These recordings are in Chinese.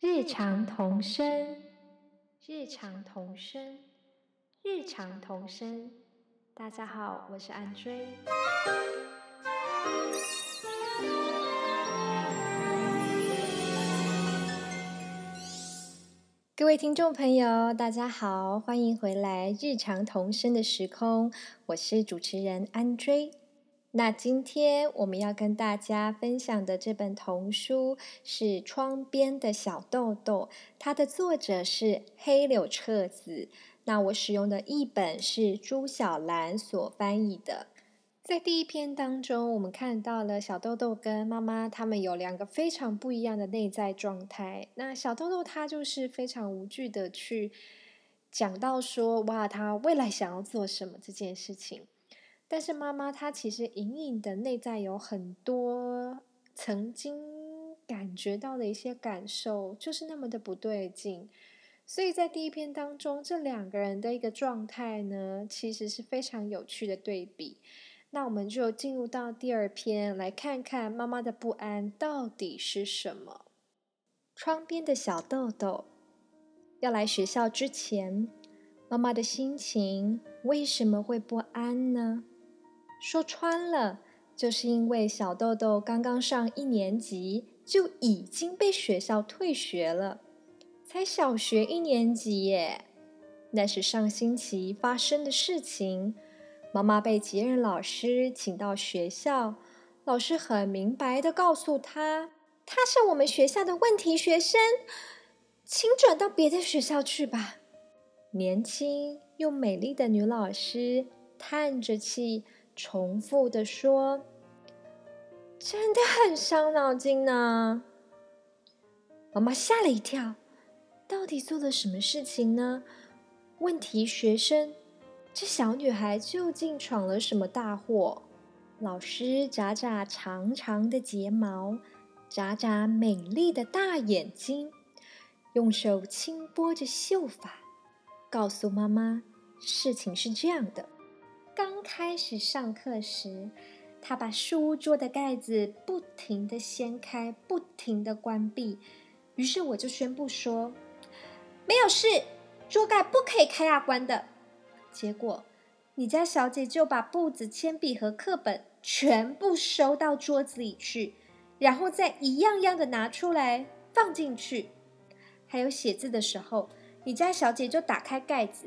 日常童声，日常童声，日常童声。大家好，我是安追。各位听众朋友，大家好，欢迎回来《日常童声》的时空，我是主持人安追。那今天我们要跟大家分享的这本童书是《窗边的小豆豆》，它的作者是黑柳彻子。那我使用的译本是朱小兰所翻译的。在第一篇当中，我们看到了小豆豆跟妈妈他们有两个非常不一样的内在状态。那小豆豆他就是非常无惧的去讲到说，哇，他未来想要做什么这件事情。但是妈妈她其实隐隐的内在有很多曾经感觉到的一些感受，就是那么的不对劲。所以在第一篇当中，这两个人的一个状态呢，其实是非常有趣的对比。那我们就进入到第二篇，来看看妈妈的不安到底是什么。窗边的小豆豆要来学校之前，妈妈的心情为什么会不安呢？说穿了，就是因为小豆豆刚刚上一年级就已经被学校退学了，才小学一年级耶。那是上星期发生的事情。妈妈被杰任老师请到学校，老师很明白的告诉他，他是我们学校的问题学生，请转到别的学校去吧。年轻又美丽的女老师叹着气。重复的说：“真的很伤脑筋呢。”妈妈吓了一跳，到底做了什么事情呢？问题学生，这小女孩究竟闯了什么大祸？老师眨眨长长的睫毛，眨眨美丽的大眼睛，用手轻拨着秀发，告诉妈妈：“事情是这样的。”刚开始上课时，他把书桌的盖子不停的掀开，不停的关闭。于是我就宣布说：“没有事，桌盖不可以开啊关的。”结果，你家小姐就把簿子、铅笔和课本全部收到桌子里去，然后再一样样的拿出来放进去。还有写字的时候，你家小姐就打开盖子。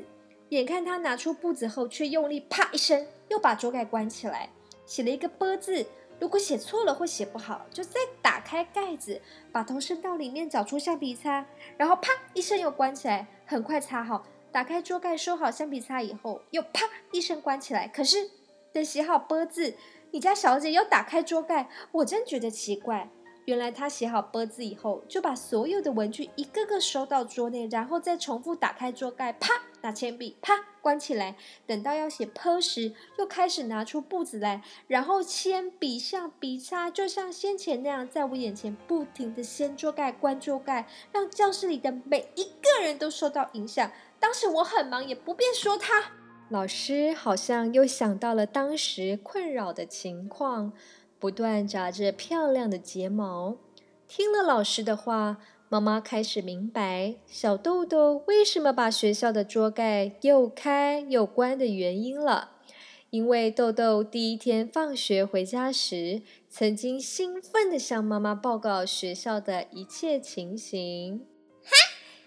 眼看他拿出布子后，却用力啪一声，又把桌盖关起来，写了一个“波”字。如果写错了或写不好，就再打开盖子，把头伸到里面找出橡皮擦，然后啪一声又关起来，很快擦好。打开桌盖，收好橡皮擦以后，又啪一声关起来。可是等写好“波”字，你家小姐又打开桌盖，我真觉得奇怪。原来她写好“波”字以后，就把所有的文具一个个收到桌内，然后再重复打开桌盖，啪拿铅笔，啪关起来。等到要写“坡”时，又开始拿出簿子来，然后铅笔、橡笔擦，就像先前那样，在我眼前不停的掀桌盖、关桌盖，让教室里的每一个人都受到影响。当时我很忙，也不便说他。老师好像又想到了当时困扰的情况。不断眨着漂亮的睫毛，听了老师的话，妈妈开始明白小豆豆为什么把学校的桌盖又开又关的原因了。因为豆豆第一天放学回家时，曾经兴奋地向妈妈报告学校的一切情形。哈，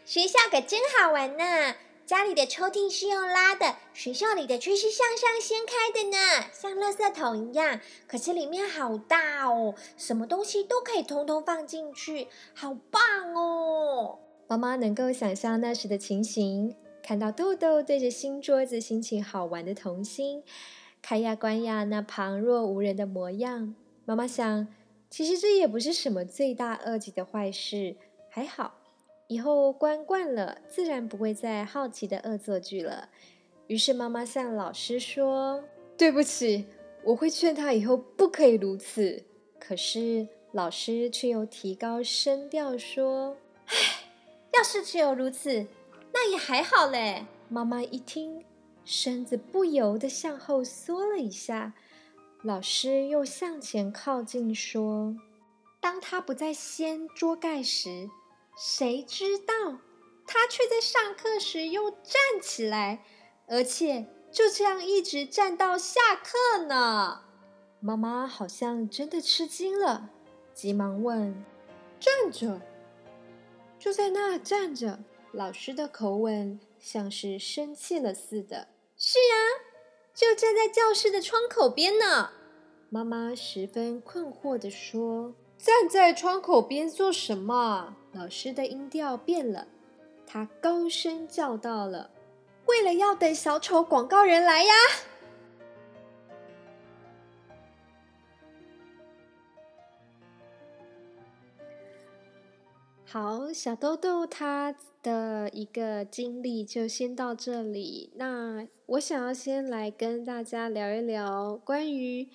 学校可真好玩呢！家里的抽屉是用拉的，学校里的却是向上掀开的呢，像垃圾桶一样。可是里面好大哦，什么东西都可以通通放进去，好棒哦！妈妈能够想象那时的情形，看到豆豆对着新桌子心情好玩的童心，开呀关呀那旁若无人的模样。妈妈想，其实这也不是什么罪大恶极的坏事，还好。以后关惯了，自然不会再好奇的恶作剧了。于是妈妈向老师说：“对不起，我会劝他以后不可以如此。”可是老师却又提高声调说：“唉，要是只有如此，那也还好嘞。”妈妈一听，身子不由得向后缩了一下。老师又向前靠近说：“当他不再掀桌盖时。”谁知道他却在上课时又站起来，而且就这样一直站到下课呢。妈妈好像真的吃惊了，急忙问：“站着？就在那站着？”老师的口吻像是生气了似的。“是啊，就站在教室的窗口边呢。”妈妈十分困惑的说：“站在窗口边做什么？”老师的音调变了，他高声叫道了：“为了要等小丑广告人来呀！”好，小豆豆他的一个经历就先到这里。那我想要先来跟大家聊一聊，关于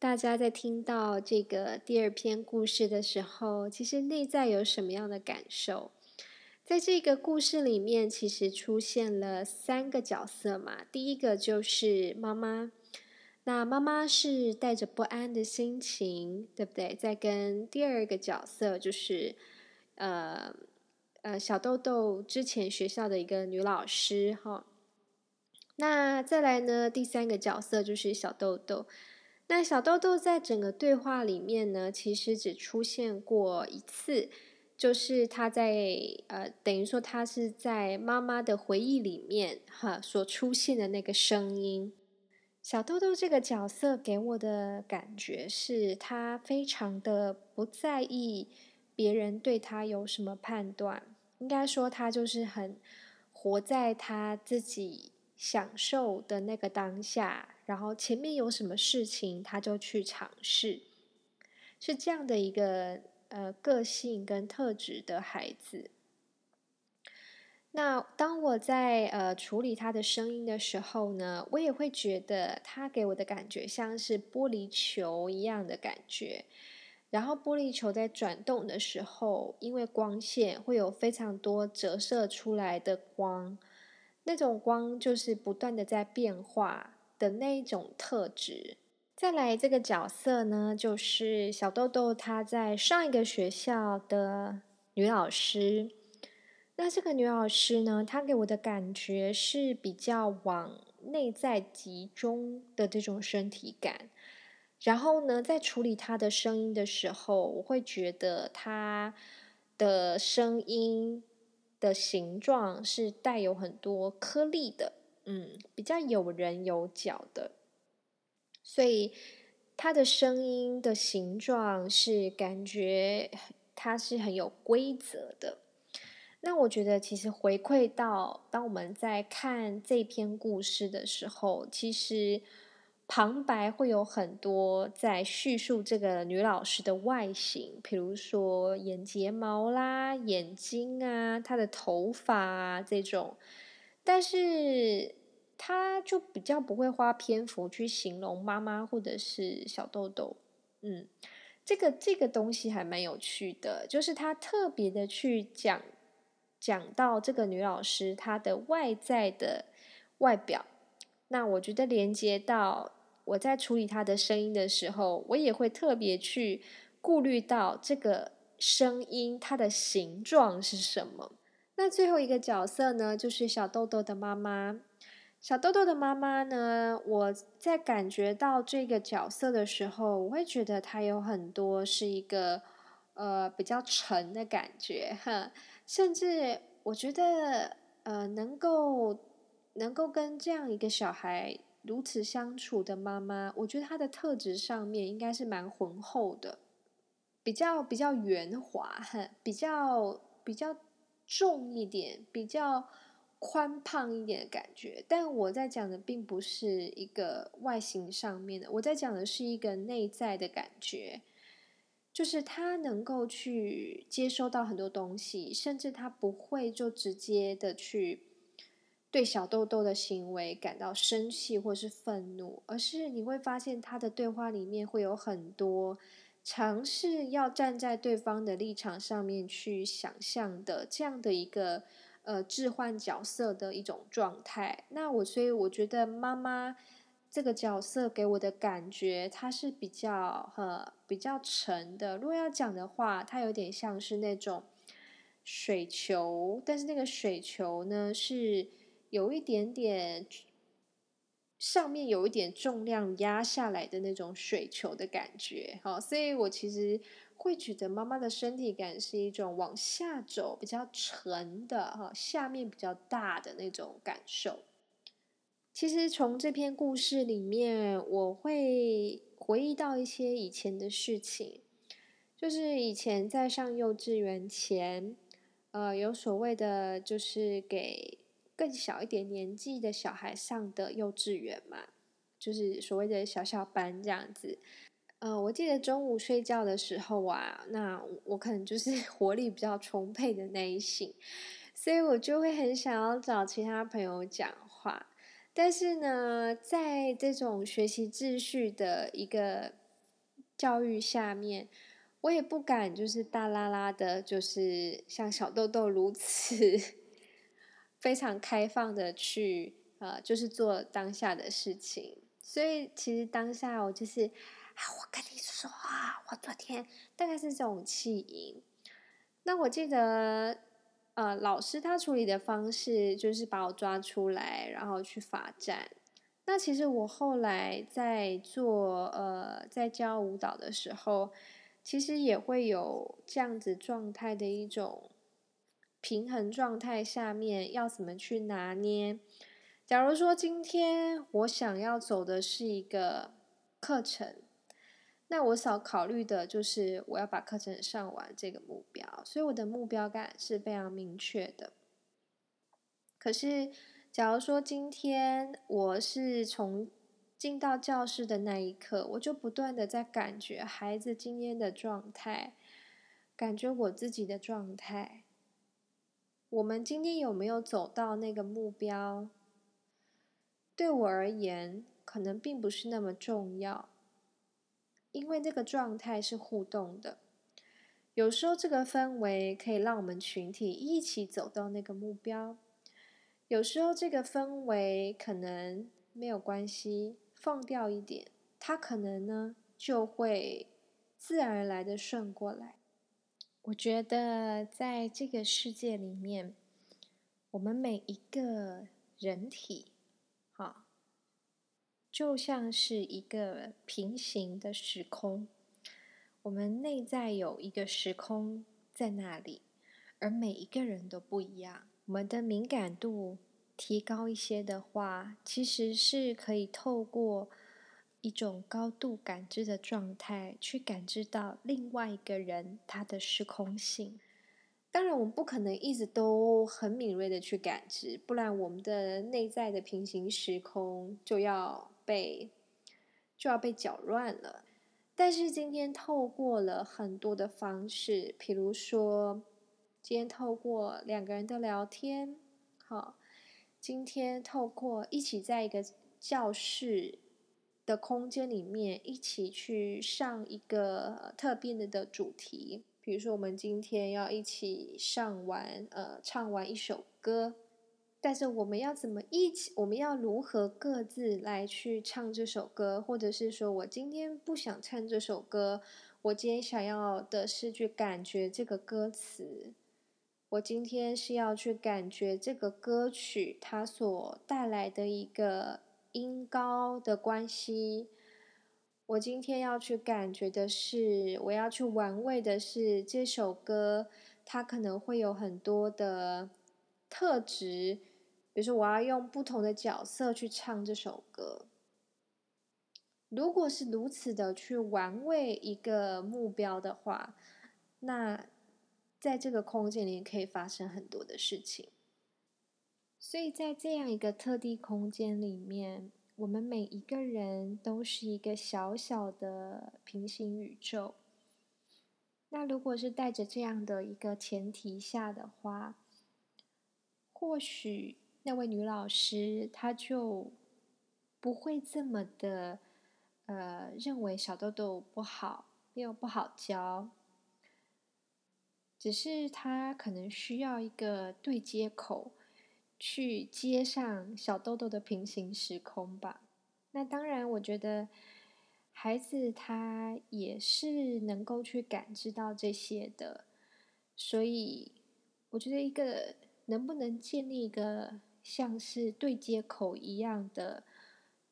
大家在听到这个第二篇故事的时候，其实内在有什么样的感受？在这个故事里面，其实出现了三个角色嘛。第一个就是妈妈，那妈妈是带着不安的心情，对不对？在跟第二个角色就是。呃呃，小豆豆之前学校的一个女老师哈，那再来呢，第三个角色就是小豆豆。那小豆豆在整个对话里面呢，其实只出现过一次，就是他在呃，等于说他是在妈妈的回忆里面哈所出现的那个声音。小豆豆这个角色给我的感觉是，他非常的不在意。别人对他有什么判断？应该说，他就是很活在他自己享受的那个当下，然后前面有什么事情，他就去尝试，是这样的一个呃个性跟特质的孩子。那当我在呃处理他的声音的时候呢，我也会觉得他给我的感觉像是玻璃球一样的感觉。然后玻璃球在转动的时候，因为光线会有非常多折射出来的光，那种光就是不断的在变化的那一种特质。再来这个角色呢，就是小豆豆她在上一个学校的女老师。那这个女老师呢，她给我的感觉是比较往内在集中的这种身体感。然后呢，在处理她的声音的时候，我会觉得她的声音的形状是带有很多颗粒的，嗯，比较有人有角的，所以他的声音的形状是感觉它是很有规则的。那我觉得，其实回馈到当我们在看这篇故事的时候，其实。旁白会有很多在叙述这个女老师的外形，比如说眼睫毛啦、眼睛啊、她的头发啊这种，但是他就比较不会花篇幅去形容妈妈或者是小豆豆。嗯，这个这个东西还蛮有趣的，就是他特别的去讲讲到这个女老师她的外在的外表，那我觉得连接到。我在处理她的声音的时候，我也会特别去顾虑到这个声音它的形状是什么。那最后一个角色呢，就是小豆豆的妈妈。小豆豆的妈妈呢，我在感觉到这个角色的时候，我会觉得她有很多是一个呃比较沉的感觉，哈，甚至我觉得呃能够能够跟这样一个小孩。如此相处的妈妈，我觉得她的特质上面应该是蛮浑厚的，比较比较圆滑，比较比较重一点，比较宽胖一点的感觉。但我在讲的并不是一个外形上面的，我在讲的是一个内在的感觉，就是他能够去接收到很多东西，甚至他不会就直接的去。对小豆豆的行为感到生气或是愤怒，而是你会发现他的对话里面会有很多尝试要站在对方的立场上面去想象的这样的一个呃置换角色的一种状态。那我所以我觉得妈妈这个角色给我的感觉，它是比较呃比较沉的。如果要讲的话，它有点像是那种水球，但是那个水球呢是有一点点上面有一点重量压下来的那种水球的感觉，好，所以我其实会觉得妈妈的身体感是一种往下走比较沉的哈，下面比较大的那种感受。其实从这篇故事里面，我会回忆到一些以前的事情，就是以前在上幼稚园前，呃，有所谓的，就是给更小一点年纪的小孩上的幼稚园嘛，就是所谓的小小班这样子。呃，我记得中午睡觉的时候啊，那我可能就是 活力比较充沛的那一型，所以我就会很想要找其他朋友讲话。但是呢，在这种学习秩序的一个教育下面，我也不敢就是大拉拉的，就是像小豆豆如此 非常开放的去呃，就是做当下的事情。所以其实当下我就是我跟你说啊，我昨天大概是这种气音。那我记得。呃，老师他处理的方式就是把我抓出来，然后去罚站。那其实我后来在做呃，在教舞蹈的时候，其实也会有这样子状态的一种平衡状态下面要怎么去拿捏。假如说今天我想要走的是一个课程。那我所考虑的就是我要把课程上完这个目标，所以我的目标感是非常明确的。可是，假如说今天我是从进到教室的那一刻，我就不断的在感觉孩子今天的状态，感觉我自己的状态，我们今天有没有走到那个目标？对我而言，可能并不是那么重要。因为这个状态是互动的，有时候这个氛围可以让我们群体一起走到那个目标；有时候这个氛围可能没有关系，放掉一点，它可能呢就会自然而然的顺过来。我觉得在这个世界里面，我们每一个人体，就像是一个平行的时空，我们内在有一个时空在那里，而每一个人都不一样。我们的敏感度提高一些的话，其实是可以透过一种高度感知的状态，去感知到另外一个人他的时空性。当然，我们不可能一直都很敏锐的去感知，不然我们的内在的平行时空就要。被就要被搅乱了，但是今天透过了很多的方式，比如说今天透过两个人的聊天，好，今天透过一起在一个教室的空间里面一起去上一个特别的主题，比如说我们今天要一起上完呃唱完一首歌。但是我们要怎么一起？我们要如何各自来去唱这首歌？或者是说我今天不想唱这首歌，我今天想要的是去感觉这个歌词。我今天是要去感觉这个歌曲它所带来的一个音高的关系。我今天要去感觉的是，我要去玩味的是这首歌，它可能会有很多的特质。比如说，我要用不同的角色去唱这首歌。如果是如此的去玩味一个目标的话，那在这个空间里可以发生很多的事情。所以在这样一个特地空间里面，我们每一个人都是一个小小的平行宇宙。那如果是带着这样的一个前提下的话，或许。那位女老师，她就不会这么的，呃，认为小豆豆不好，又不好教，只是她可能需要一个对接口，去接上小豆豆的平行时空吧。那当然，我觉得孩子他也是能够去感知到这些的，所以。我觉得一个能不能建立一个像是对接口一样的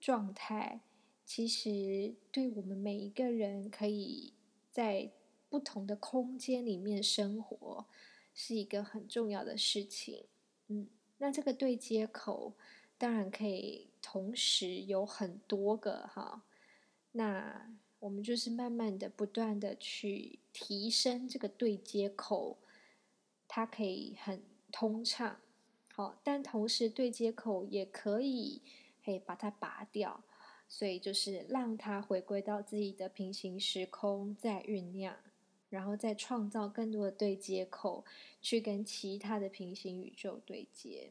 状态，其实对我们每一个人可以在不同的空间里面生活，是一个很重要的事情。嗯，那这个对接口当然可以同时有很多个哈，那我们就是慢慢的、不断的去提升这个对接口。它可以很通畅，好，但同时对接口也可以，嘿把它拔掉，所以就是让它回归到自己的平行时空，再酝酿，然后再创造更多的对接口，去跟其他的平行宇宙对接。